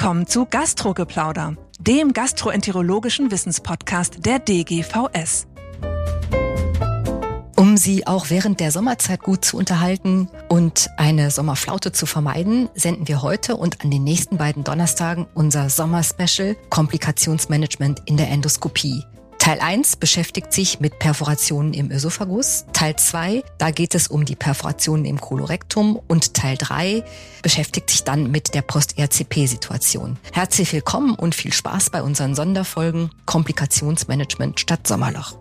willkommen zu Gastrogeplauder, dem gastroenterologischen Wissenspodcast der DGVS. Um Sie auch während der Sommerzeit gut zu unterhalten und eine Sommerflaute zu vermeiden, senden wir heute und an den nächsten beiden Donnerstagen unser Sommerspecial Komplikationsmanagement in der Endoskopie. Teil 1 beschäftigt sich mit Perforationen im Ösophagus. Teil 2, da geht es um die Perforationen im Kolorektum. Und Teil 3 beschäftigt sich dann mit der Post-RCP-Situation. Herzlich willkommen und viel Spaß bei unseren Sonderfolgen Komplikationsmanagement statt Sommerloch.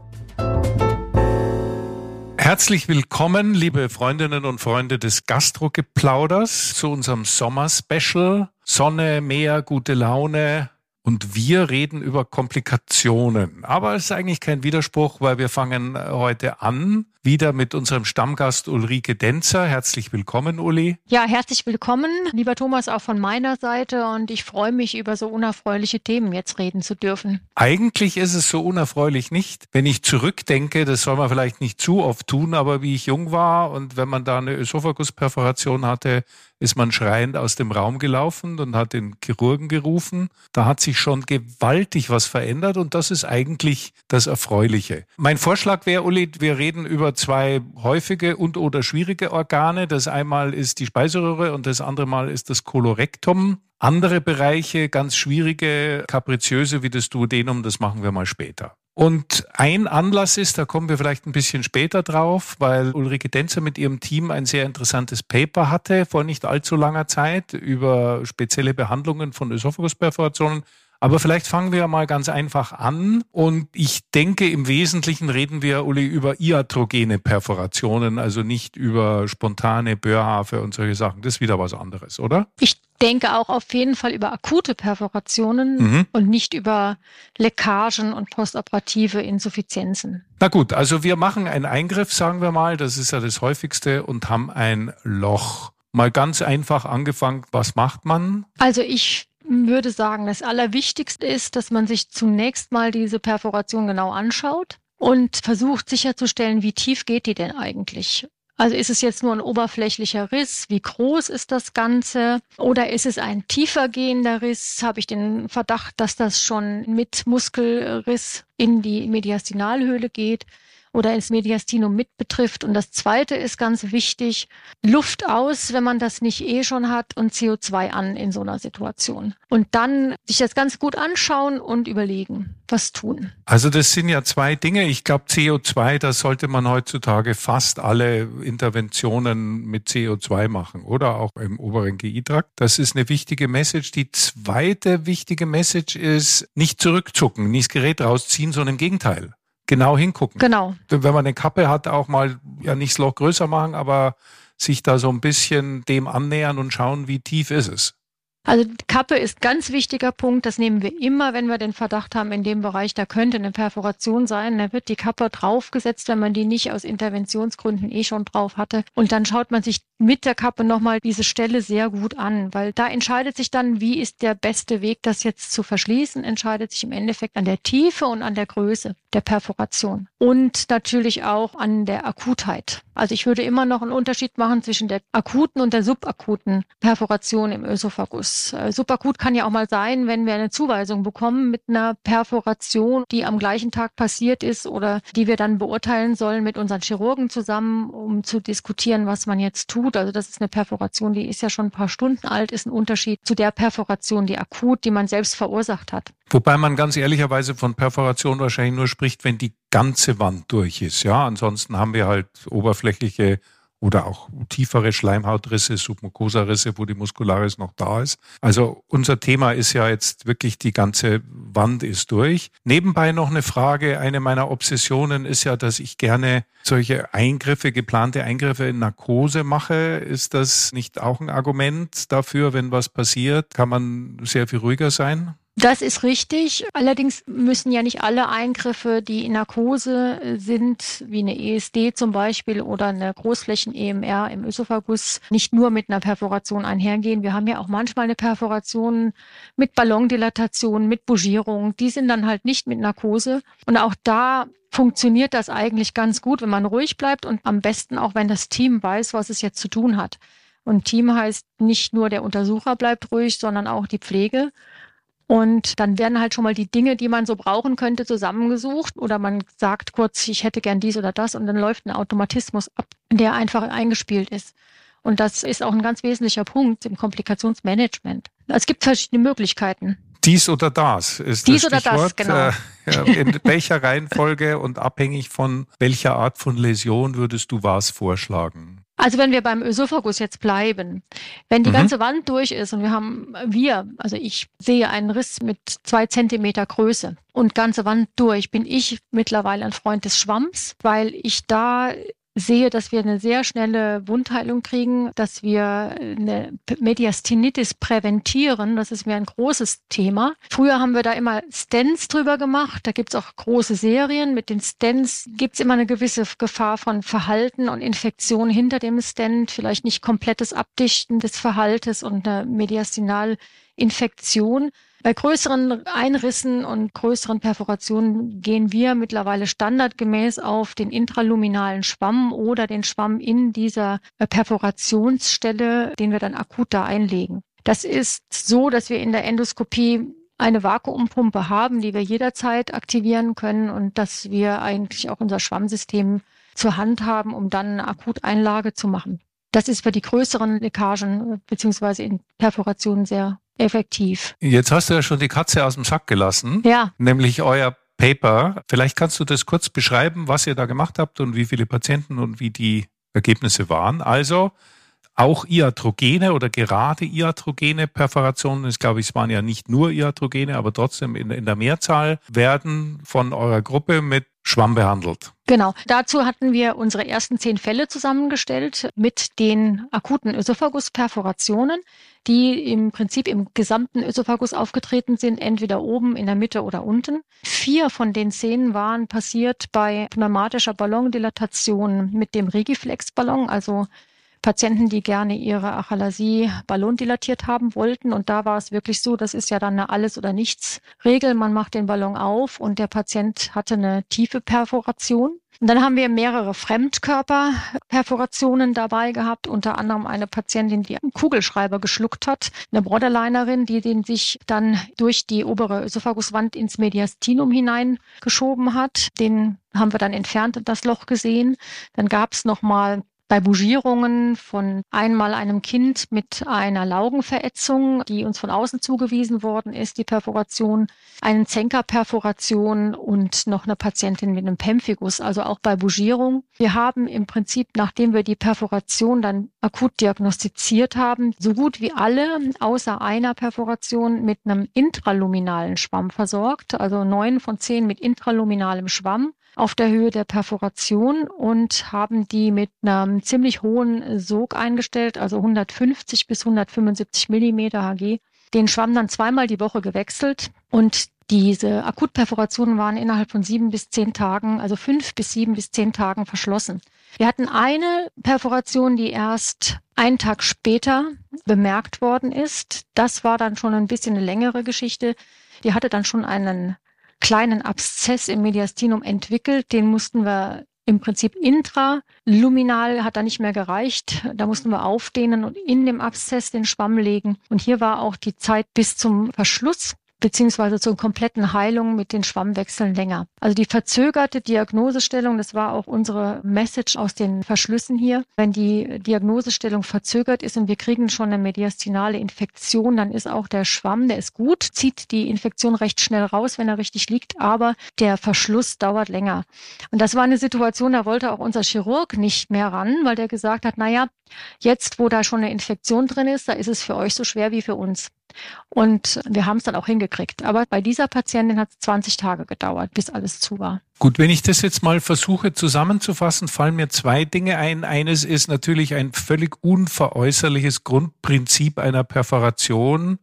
Herzlich willkommen, liebe Freundinnen und Freunde des Gastrogeplauders, zu unserem Sommer-Special. Sonne, Meer, gute Laune, und wir reden über Komplikationen. Aber es ist eigentlich kein Widerspruch, weil wir fangen heute an wieder mit unserem Stammgast Ulrike Denzer. Herzlich willkommen, Uli. Ja, herzlich willkommen, lieber Thomas, auch von meiner Seite. Und ich freue mich, über so unerfreuliche Themen jetzt reden zu dürfen. Eigentlich ist es so unerfreulich nicht. Wenn ich zurückdenke, das soll man vielleicht nicht zu oft tun, aber wie ich jung war und wenn man da eine Ösophagusperforation hatte, ist man schreiend aus dem Raum gelaufen und hat den Chirurgen gerufen. Da hat sich schon gewaltig was verändert und das ist eigentlich das Erfreuliche. Mein Vorschlag wäre, Uli, wir reden über zwei häufige und oder schwierige Organe. Das einmal ist die Speiseröhre und das andere Mal ist das Kolorektum. Andere Bereiche, ganz schwierige, kapriziöse wie das Duodenum, das machen wir mal später. Und ein Anlass ist, da kommen wir vielleicht ein bisschen später drauf, weil Ulrike Denzer mit ihrem Team ein sehr interessantes Paper hatte vor nicht allzu langer Zeit über spezielle Behandlungen von Ösophagusperforationen. Aber vielleicht fangen wir mal ganz einfach an. Und ich denke, im Wesentlichen reden wir, Uli, über iatrogene Perforationen, also nicht über spontane Börhafe und solche Sachen. Das ist wieder was anderes, oder? Ich denke auch auf jeden Fall über akute Perforationen mhm. und nicht über Leckagen und postoperative Insuffizienzen. Na gut, also wir machen einen Eingriff, sagen wir mal, das ist ja das häufigste, und haben ein Loch. Mal ganz einfach angefangen, was macht man? Also ich würde sagen, das Allerwichtigste ist, dass man sich zunächst mal diese Perforation genau anschaut und versucht sicherzustellen, wie tief geht die denn eigentlich? Also ist es jetzt nur ein oberflächlicher Riss? Wie groß ist das Ganze? Oder ist es ein tiefer gehender Riss? Habe ich den Verdacht, dass das schon mit Muskelriss in die Mediastinalhöhle geht? Oder ins Mediastinum mit. Und das Zweite ist ganz wichtig, Luft aus, wenn man das nicht eh schon hat, und CO2 an in so einer Situation. Und dann sich das ganz gut anschauen und überlegen, was tun. Also das sind ja zwei Dinge. Ich glaube, CO2, da sollte man heutzutage fast alle Interventionen mit CO2 machen, oder auch im oberen GI-Trakt. Das ist eine wichtige Message. Die zweite wichtige Message ist, nicht zurückzucken, nicht das Gerät rausziehen, sondern im Gegenteil genau hingucken. Genau. Wenn man eine Kappe hat, auch mal ja nicht das Loch größer machen, aber sich da so ein bisschen dem annähern und schauen, wie tief ist es. Also Kappe ist ganz wichtiger Punkt. Das nehmen wir immer, wenn wir den Verdacht haben, in dem Bereich, da könnte eine Perforation sein. Da wird die Kappe draufgesetzt, wenn man die nicht aus Interventionsgründen eh schon drauf hatte. Und dann schaut man sich mit der Kappe nochmal diese Stelle sehr gut an, weil da entscheidet sich dann, wie ist der beste Weg, das jetzt zu verschließen, entscheidet sich im Endeffekt an der Tiefe und an der Größe der Perforation und natürlich auch an der Akutheit. Also ich würde immer noch einen Unterschied machen zwischen der akuten und der subakuten Perforation im Ösophagus. Äh, subakut kann ja auch mal sein, wenn wir eine Zuweisung bekommen mit einer Perforation, die am gleichen Tag passiert ist oder die wir dann beurteilen sollen mit unseren Chirurgen zusammen, um zu diskutieren, was man jetzt tut. Also das ist eine Perforation, die ist ja schon ein paar Stunden alt, ist ein Unterschied zu der Perforation, die akut, die man selbst verursacht hat. Wobei man ganz ehrlicherweise von Perforation wahrscheinlich nur spricht, wenn die ganze Wand durch ist. Ja, ansonsten haben wir halt oberflächliche oder auch tiefere Schleimhautrisse, Submucosa-Risse, wo die Muskularis noch da ist. Also unser Thema ist ja jetzt wirklich die ganze Wand ist durch. Nebenbei noch eine Frage. Eine meiner Obsessionen ist ja, dass ich gerne solche Eingriffe, geplante Eingriffe in Narkose mache. Ist das nicht auch ein Argument dafür, wenn was passiert, kann man sehr viel ruhiger sein? Das ist richtig. Allerdings müssen ja nicht alle Eingriffe, die in Narkose äh, sind, wie eine ESD zum Beispiel oder eine Großflächen-EMR im Ösophagus, nicht nur mit einer Perforation einhergehen. Wir haben ja auch manchmal eine Perforation mit Ballondilatation, mit Bougierung. Die sind dann halt nicht mit Narkose. Und auch da funktioniert das eigentlich ganz gut, wenn man ruhig bleibt und am besten auch, wenn das Team weiß, was es jetzt zu tun hat. Und Team heißt nicht nur der Untersucher bleibt ruhig, sondern auch die Pflege. Und dann werden halt schon mal die Dinge, die man so brauchen könnte, zusammengesucht oder man sagt kurz, ich hätte gern dies oder das und dann läuft ein Automatismus ab, der einfach eingespielt ist. Und das ist auch ein ganz wesentlicher Punkt im Komplikationsmanagement. Es gibt verschiedene Möglichkeiten. Dies oder das ist Dies das oder das, genau. Äh, in welcher Reihenfolge und abhängig von welcher Art von Läsion würdest du was vorschlagen? Also wenn wir beim Ösophagus jetzt bleiben, wenn die mhm. ganze Wand durch ist und wir haben, wir, also ich sehe einen Riss mit zwei Zentimeter Größe und ganze Wand durch, bin ich mittlerweile ein Freund des Schwamms, weil ich da sehe, dass wir eine sehr schnelle Wundheilung kriegen, dass wir eine Mediastinitis präventieren. Das ist mir ein großes Thema. Früher haben wir da immer Stents drüber gemacht. Da gibt's auch große Serien. Mit den Stents gibt's immer eine gewisse Gefahr von Verhalten und Infektion hinter dem Stent. Vielleicht nicht komplettes Abdichten des Verhaltes und eine Mediastinalinfektion. Bei größeren Einrissen und größeren Perforationen gehen wir mittlerweile standardgemäß auf den intraluminalen Schwamm oder den Schwamm in dieser äh, Perforationsstelle, den wir dann akut da einlegen. Das ist so, dass wir in der Endoskopie eine Vakuumpumpe haben, die wir jederzeit aktivieren können und dass wir eigentlich auch unser Schwammsystem zur Hand haben, um dann eine Akuteinlage zu machen. Das ist für die größeren Leckagen äh, beziehungsweise in Perforationen sehr effektiv. Jetzt hast du ja schon die Katze aus dem Sack gelassen. Ja. Nämlich euer Paper. Vielleicht kannst du das kurz beschreiben, was ihr da gemacht habt und wie viele Patienten und wie die Ergebnisse waren. Also auch Iatrogene oder gerade Iatrogene Perforationen, ich glaube, es waren ja nicht nur Iatrogene, aber trotzdem in, in der Mehrzahl, werden von eurer Gruppe mit Schwamm behandelt. Genau. Dazu hatten wir unsere ersten zehn Fälle zusammengestellt mit den akuten Ösophagusperforationen, die im Prinzip im gesamten Ösophagus aufgetreten sind, entweder oben, in der Mitte oder unten. Vier von den zehn waren passiert bei pneumatischer Ballondilatation mit dem Rigiflex-Ballon, also Patienten, die gerne ihre Achalasie ballondilatiert haben wollten. Und da war es wirklich so, das ist ja dann eine Alles- oder Nichts-Regel. Man macht den Ballon auf und der Patient hatte eine tiefe Perforation. Und dann haben wir mehrere Fremdkörperperforationen dabei gehabt, unter anderem eine Patientin, die einen Kugelschreiber geschluckt hat, eine Borderlinerin, die den sich dann durch die obere Ösophaguswand ins Mediastinum hineingeschoben hat. Den haben wir dann entfernt und das Loch gesehen. Dann gab es nochmal bei Bougierungen von einmal einem Kind mit einer Laugenverätzung, die uns von außen zugewiesen worden ist, die Perforation, einen Zenkerperforation und noch eine Patientin mit einem Pemphigus, also auch bei Bougierung. Wir haben im Prinzip, nachdem wir die Perforation dann akut diagnostiziert haben, so gut wie alle außer einer Perforation mit einem intraluminalen Schwamm versorgt, also neun von zehn mit intraluminalem Schwamm auf der Höhe der Perforation und haben die mit einem ziemlich hohen Sog eingestellt, also 150 bis 175 Millimeter Hg. Den Schwamm dann zweimal die Woche gewechselt und diese Akutperforationen waren innerhalb von sieben bis zehn Tagen, also fünf bis sieben bis zehn Tagen verschlossen. Wir hatten eine Perforation, die erst einen Tag später bemerkt worden ist. Das war dann schon ein bisschen eine längere Geschichte. Die hatte dann schon einen kleinen Abszess im Mediastinum entwickelt. Den mussten wir im Prinzip intraluminal, hat da nicht mehr gereicht. Da mussten wir aufdehnen und in dem Abszess den Schwamm legen. Und hier war auch die Zeit bis zum Verschluss beziehungsweise zur kompletten Heilung mit den Schwammwechseln länger. Also die verzögerte Diagnosestellung, das war auch unsere Message aus den Verschlüssen hier. Wenn die Diagnosestellung verzögert ist und wir kriegen schon eine mediastinale Infektion, dann ist auch der Schwamm, der ist gut, zieht die Infektion recht schnell raus, wenn er richtig liegt, aber der Verschluss dauert länger. Und das war eine Situation, da wollte auch unser Chirurg nicht mehr ran, weil der gesagt hat, naja, jetzt, wo da schon eine Infektion drin ist, da ist es für euch so schwer wie für uns. Und wir haben es dann auch hingekriegt. Aber bei dieser Patientin hat es 20 Tage gedauert, bis alles zu war. Gut, wenn ich das jetzt mal versuche zusammenzufassen, fallen mir zwei Dinge ein. Eines ist natürlich ein völlig unveräußerliches Grundprinzip einer Perforation.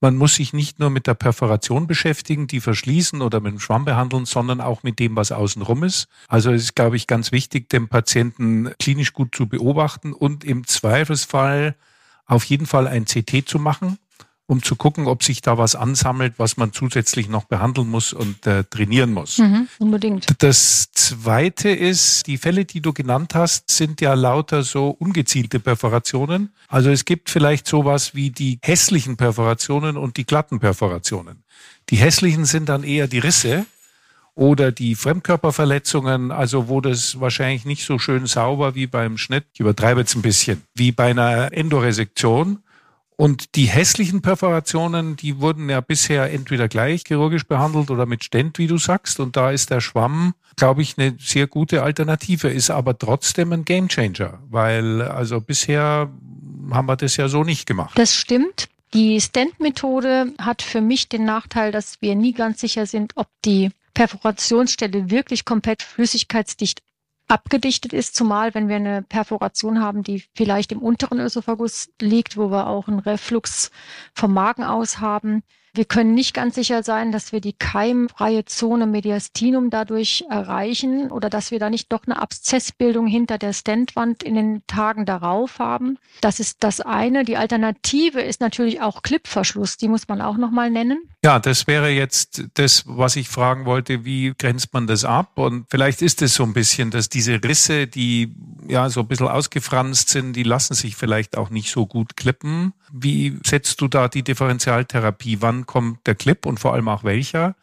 Man muss sich nicht nur mit der Perforation beschäftigen, die verschließen oder mit dem Schwamm behandeln, sondern auch mit dem, was außenrum ist. Also es ist, glaube ich, ganz wichtig, den Patienten klinisch gut zu beobachten und im Zweifelsfall auf jeden Fall ein CT zu machen um zu gucken, ob sich da was ansammelt, was man zusätzlich noch behandeln muss und äh, trainieren muss. Mhm, unbedingt. Das Zweite ist, die Fälle, die du genannt hast, sind ja lauter so ungezielte Perforationen. Also es gibt vielleicht sowas wie die hässlichen Perforationen und die glatten Perforationen. Die hässlichen sind dann eher die Risse oder die Fremdkörperverletzungen, also wo das wahrscheinlich nicht so schön sauber wie beim Schnitt, ich übertreibe jetzt ein bisschen, wie bei einer Endoresektion. Und die hässlichen Perforationen, die wurden ja bisher entweder gleich chirurgisch behandelt oder mit Stent, wie du sagst. Und da ist der Schwamm, glaube ich, eine sehr gute Alternative, ist aber trotzdem ein Gamechanger, weil also bisher haben wir das ja so nicht gemacht. Das stimmt. Die Stent-Methode hat für mich den Nachteil, dass wir nie ganz sicher sind, ob die Perforationsstelle wirklich komplett flüssigkeitsdicht abgedichtet ist, zumal wenn wir eine Perforation haben, die vielleicht im unteren Ösophagus liegt, wo wir auch einen Reflux vom Magen aus haben. Wir können nicht ganz sicher sein, dass wir die keimfreie Zone Mediastinum dadurch erreichen oder dass wir da nicht doch eine Abszessbildung hinter der Stentwand in den Tagen darauf haben. Das ist das eine. Die Alternative ist natürlich auch Clipverschluss. Die muss man auch nochmal nennen. Ja, das wäre jetzt das, was ich fragen wollte. Wie grenzt man das ab? Und vielleicht ist es so ein bisschen, dass diese Risse, die ja so ein bisschen ausgefranst sind, die lassen sich vielleicht auch nicht so gut klippen. Wie setzt du da die Differentialtherapie? Wann kommt der Clip und vor allem auch welcher?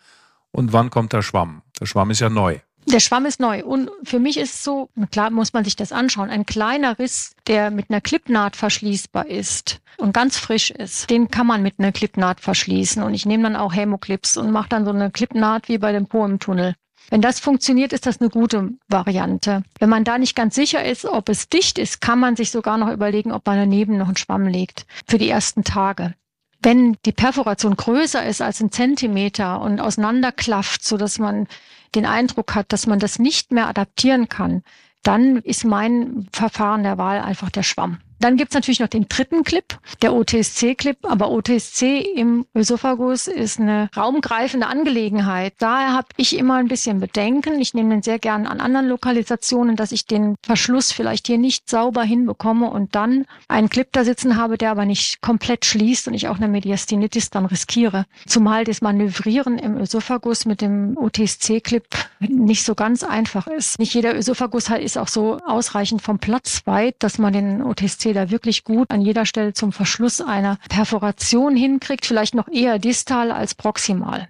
Und wann kommt der Schwamm? Der Schwamm ist ja neu. Der Schwamm ist neu. Und für mich ist so, klar muss man sich das anschauen, ein kleiner Riss, der mit einer Clipnaht verschließbar ist und ganz frisch ist, den kann man mit einer Clipnaht verschließen. Und ich nehme dann auch Hämoclips und mache dann so eine Clipnaht wie bei dem Po im Tunnel. Wenn das funktioniert, ist das eine gute Variante. Wenn man da nicht ganz sicher ist, ob es dicht ist, kann man sich sogar noch überlegen, ob man daneben noch einen Schwamm legt für die ersten Tage. Wenn die Perforation größer ist als ein Zentimeter und auseinanderklafft, so dass man den Eindruck hat, dass man das nicht mehr adaptieren kann, dann ist mein Verfahren der Wahl einfach der Schwamm. Dann gibt's natürlich noch den dritten Clip, der OTSC-Clip. Aber OTSC im Ösophagus ist eine raumgreifende Angelegenheit. Daher habe ich immer ein bisschen Bedenken. Ich nehme den sehr gern an anderen Lokalisationen, dass ich den Verschluss vielleicht hier nicht sauber hinbekomme und dann einen Clip da sitzen habe, der aber nicht komplett schließt und ich auch eine Mediastinitis dann riskiere. Zumal das Manövrieren im Ösophagus mit dem OTSC-Clip nicht so ganz einfach ist. Nicht jeder Ösophagus ist auch so ausreichend vom Platz weit, dass man den OTSC da wirklich gut an jeder Stelle zum Verschluss einer Perforation hinkriegt, vielleicht noch eher distal als proximal.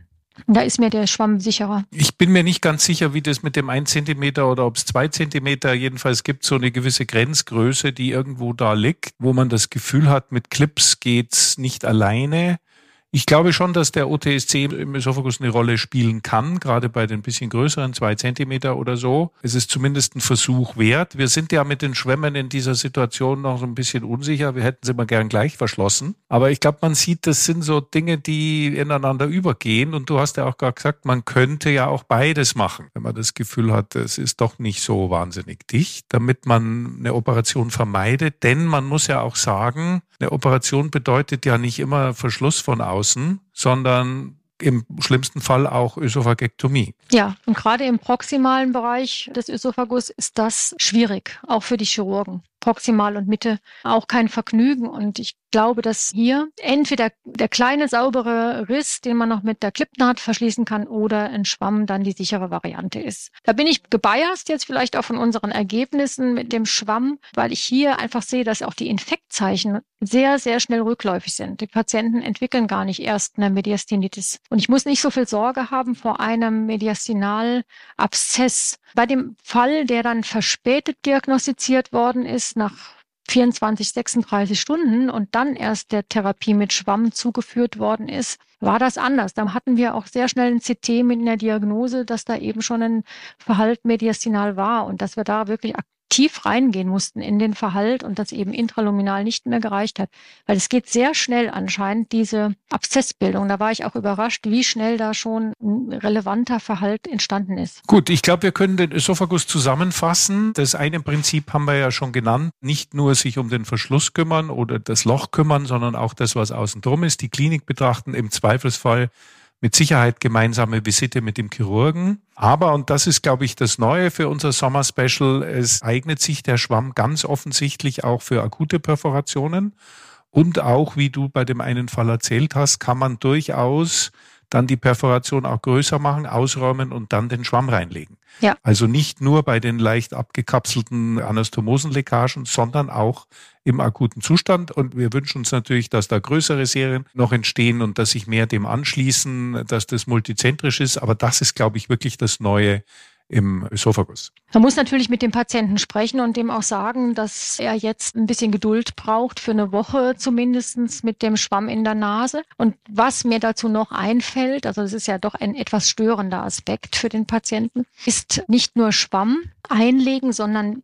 Da ist mir der Schwamm sicherer. Ich bin mir nicht ganz sicher, wie das mit dem 1 Zentimeter oder ob es 2 Zentimeter, jedenfalls gibt es so eine gewisse Grenzgröße, die irgendwo da liegt, wo man das Gefühl hat, mit Clips geht's nicht alleine. Ich glaube schon, dass der OTSC im Esophagus eine Rolle spielen kann, gerade bei den bisschen größeren, zwei Zentimeter oder so. Es ist zumindest ein Versuch wert. Wir sind ja mit den Schwämmen in dieser Situation noch so ein bisschen unsicher. Wir hätten sie mal gern gleich verschlossen. Aber ich glaube, man sieht, das sind so Dinge, die ineinander übergehen. Und du hast ja auch gerade gesagt, man könnte ja auch beides machen, wenn man das Gefühl hat, es ist doch nicht so wahnsinnig dicht, damit man eine Operation vermeidet. Denn man muss ja auch sagen, eine Operation bedeutet ja nicht immer Verschluss von außen, sondern im schlimmsten Fall auch Ösophagektomie. Ja, und gerade im proximalen Bereich des Ösophagus ist das schwierig, auch für die Chirurgen. Proximal und Mitte auch kein Vergnügen. Und ich glaube, dass hier entweder der kleine saubere Riss, den man noch mit der Clipnaht verschließen kann, oder ein Schwamm dann die sichere Variante ist. Da bin ich gebiased jetzt vielleicht auch von unseren Ergebnissen mit dem Schwamm, weil ich hier einfach sehe, dass auch die Infektzeichen sehr, sehr schnell rückläufig sind. Die Patienten entwickeln gar nicht erst eine Mediastinitis. Und ich muss nicht so viel Sorge haben vor einem Mediastinalabszess. Bei dem Fall, der dann verspätet diagnostiziert worden ist, nach 24, 36 Stunden und dann erst der Therapie mit Schwamm zugeführt worden ist, war das anders. Da hatten wir auch sehr schnell ein CT mit einer Diagnose, dass da eben schon ein Verhalt mediastinal war und dass wir da wirklich tief reingehen mussten in den Verhalt und das eben intraluminal nicht mehr gereicht hat. Weil es geht sehr schnell anscheinend, diese Abszessbildung. Da war ich auch überrascht, wie schnell da schon ein relevanter Verhalt entstanden ist. Gut, ich glaube, wir können den Esophagus zusammenfassen. Das eine Prinzip haben wir ja schon genannt. Nicht nur sich um den Verschluss kümmern oder das Loch kümmern, sondern auch das, was außen drum ist, die Klinik betrachten, im Zweifelsfall mit Sicherheit gemeinsame Visite mit dem Chirurgen. Aber, und das ist, glaube ich, das Neue für unser Sommer-Special, es eignet sich der Schwamm ganz offensichtlich auch für akute Perforationen. Und auch, wie du bei dem einen Fall erzählt hast, kann man durchaus dann die Perforation auch größer machen, ausräumen und dann den Schwamm reinlegen. Ja. Also nicht nur bei den leicht abgekapselten Anastomosenleckagen, sondern auch im akuten Zustand. Und wir wünschen uns natürlich, dass da größere Serien noch entstehen und dass sich mehr dem anschließen, dass das multizentrisch ist. Aber das ist, glaube ich, wirklich das Neue im Esophagus. Man muss natürlich mit dem Patienten sprechen und dem auch sagen, dass er jetzt ein bisschen Geduld braucht für eine Woche zumindestens mit dem Schwamm in der Nase. Und was mir dazu noch einfällt, also es ist ja doch ein etwas störender Aspekt für den Patienten, ist nicht nur Schwamm einlegen, sondern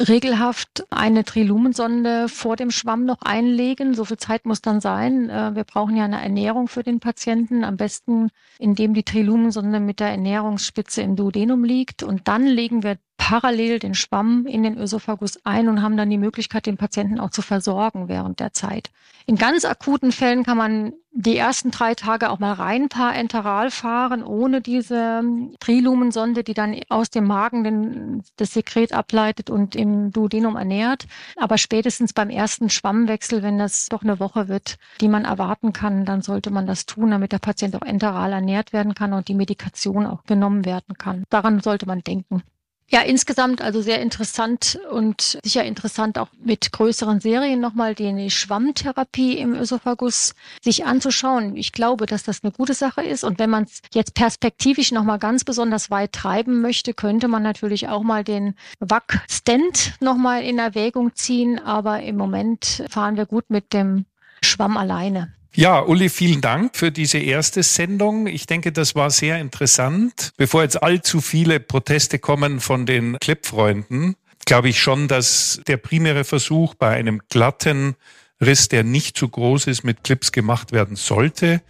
regelhaft eine Trilumensonde vor dem Schwamm noch einlegen. So viel Zeit muss dann sein. Äh, wir brauchen ja eine Ernährung für den Patienten. Am besten, indem die Trilumensonde mit der Ernährungsspitze im Duodenum liegt. Und dann legen wir parallel den Schwamm in den Ösophagus ein und haben dann die Möglichkeit, den Patienten auch zu versorgen während der Zeit. In ganz akuten Fällen kann man die ersten drei Tage auch mal rein paar enteral fahren, ohne diese ähm, Trilumensonde, die dann aus dem Magen den, das Sekret ableitet und im Duodenum ernährt. Aber spätestens beim ersten Schwammwechsel, wenn das doch eine Woche wird, die man erwarten kann, dann sollte man das tun, damit der Patient auch enteral ernährt werden kann und die Medikation auch genommen werden kann. Daran sollte man denken. Ja, insgesamt also sehr interessant und sicher interessant auch mit größeren Serien nochmal die Schwammtherapie im Ösophagus sich anzuschauen. Ich glaube, dass das eine gute Sache ist. Und wenn man es jetzt perspektivisch nochmal ganz besonders weit treiben möchte, könnte man natürlich auch mal den WAC-Stent nochmal in Erwägung ziehen. Aber im Moment fahren wir gut mit dem Schwamm alleine. Ja, Uli, vielen Dank für diese erste Sendung. Ich denke, das war sehr interessant. Bevor jetzt allzu viele Proteste kommen von den Clipfreunden, glaube ich schon, dass der primäre Versuch bei einem glatten Riss, der nicht zu groß ist, mit Clips gemacht werden sollte.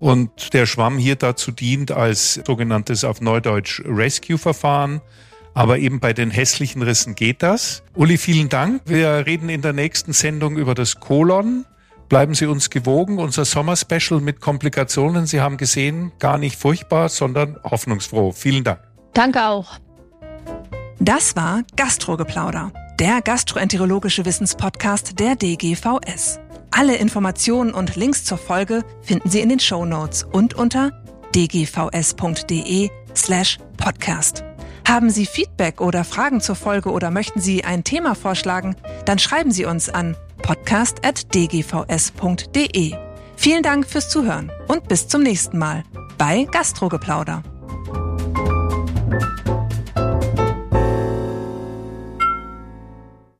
Und der Schwamm hier dazu dient als sogenanntes auf Neudeutsch Rescue-Verfahren. Aber eben bei den hässlichen Rissen geht das. Uli, vielen Dank. Wir reden in der nächsten Sendung über das Kolon. Bleiben Sie uns gewogen. Unser Sommerspecial mit Komplikationen, Sie haben gesehen, gar nicht furchtbar, sondern hoffnungsfroh. Vielen Dank. Danke auch. Das war Gastrogeplauder, der gastroenterologische Wissenspodcast der DGVS. Alle Informationen und Links zur Folge finden Sie in den Show Notes und unter dgvs.de slash podcast. Haben Sie Feedback oder Fragen zur Folge oder möchten Sie ein Thema vorschlagen, dann schreiben Sie uns an podcast.dgvs.de. Vielen Dank fürs Zuhören und bis zum nächsten Mal bei Gastrogeplauder.